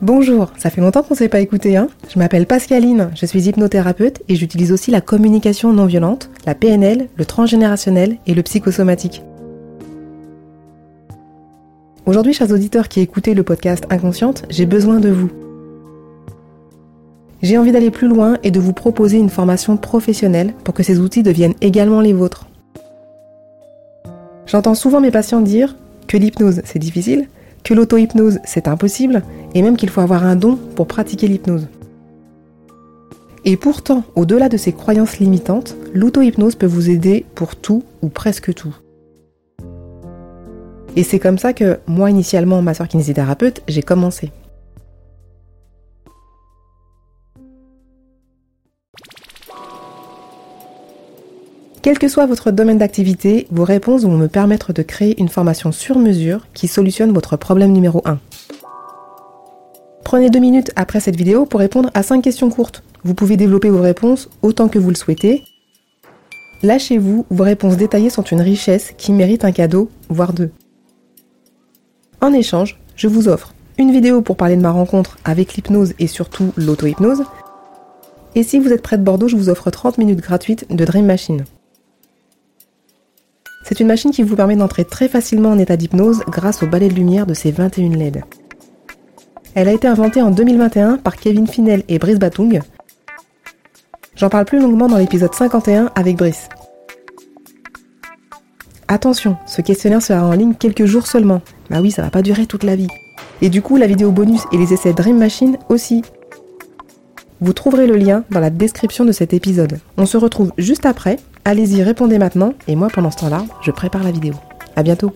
Bonjour, ça fait longtemps qu'on ne s'est pas écouté, hein Je m'appelle Pascaline, je suis hypnothérapeute et j'utilise aussi la communication non violente, la PNL, le transgénérationnel et le psychosomatique. Aujourd'hui, chers auditeurs qui écoutez le podcast Inconsciente, j'ai besoin de vous. J'ai envie d'aller plus loin et de vous proposer une formation professionnelle pour que ces outils deviennent également les vôtres. J'entends souvent mes patients dire que l'hypnose c'est difficile, que l'auto-hypnose c'est impossible, et même qu'il faut avoir un don pour pratiquer l'hypnose. Et pourtant, au-delà de ces croyances limitantes, l'auto-hypnose peut vous aider pour tout ou presque tout. Et c'est comme ça que moi, initialement, ma soeur kinésithérapeute, j'ai commencé. Quel que soit votre domaine d'activité, vos réponses vont me permettre de créer une formation sur mesure qui solutionne votre problème numéro 1. Prenez deux minutes après cette vidéo pour répondre à 5 questions courtes. Vous pouvez développer vos réponses autant que vous le souhaitez. Lâchez-vous, vos réponses détaillées sont une richesse qui mérite un cadeau, voire deux. En échange, je vous offre une vidéo pour parler de ma rencontre avec l'hypnose et surtout l'auto-hypnose. Et si vous êtes près de Bordeaux, je vous offre 30 minutes gratuites de Dream Machine. C'est une machine qui vous permet d'entrer très facilement en état d'hypnose grâce au balai de lumière de ses 21 LED. Elle a été inventée en 2021 par Kevin Finel et Brice Batung. J'en parle plus longuement dans l'épisode 51 avec Brice. Attention, ce questionnaire sera en ligne quelques jours seulement. Bah oui, ça va pas durer toute la vie. Et du coup, la vidéo bonus et les essais Dream Machine aussi. Vous trouverez le lien dans la description de cet épisode. On se retrouve juste après. Allez-y, répondez maintenant. Et moi, pendant ce temps-là, je prépare la vidéo. À bientôt.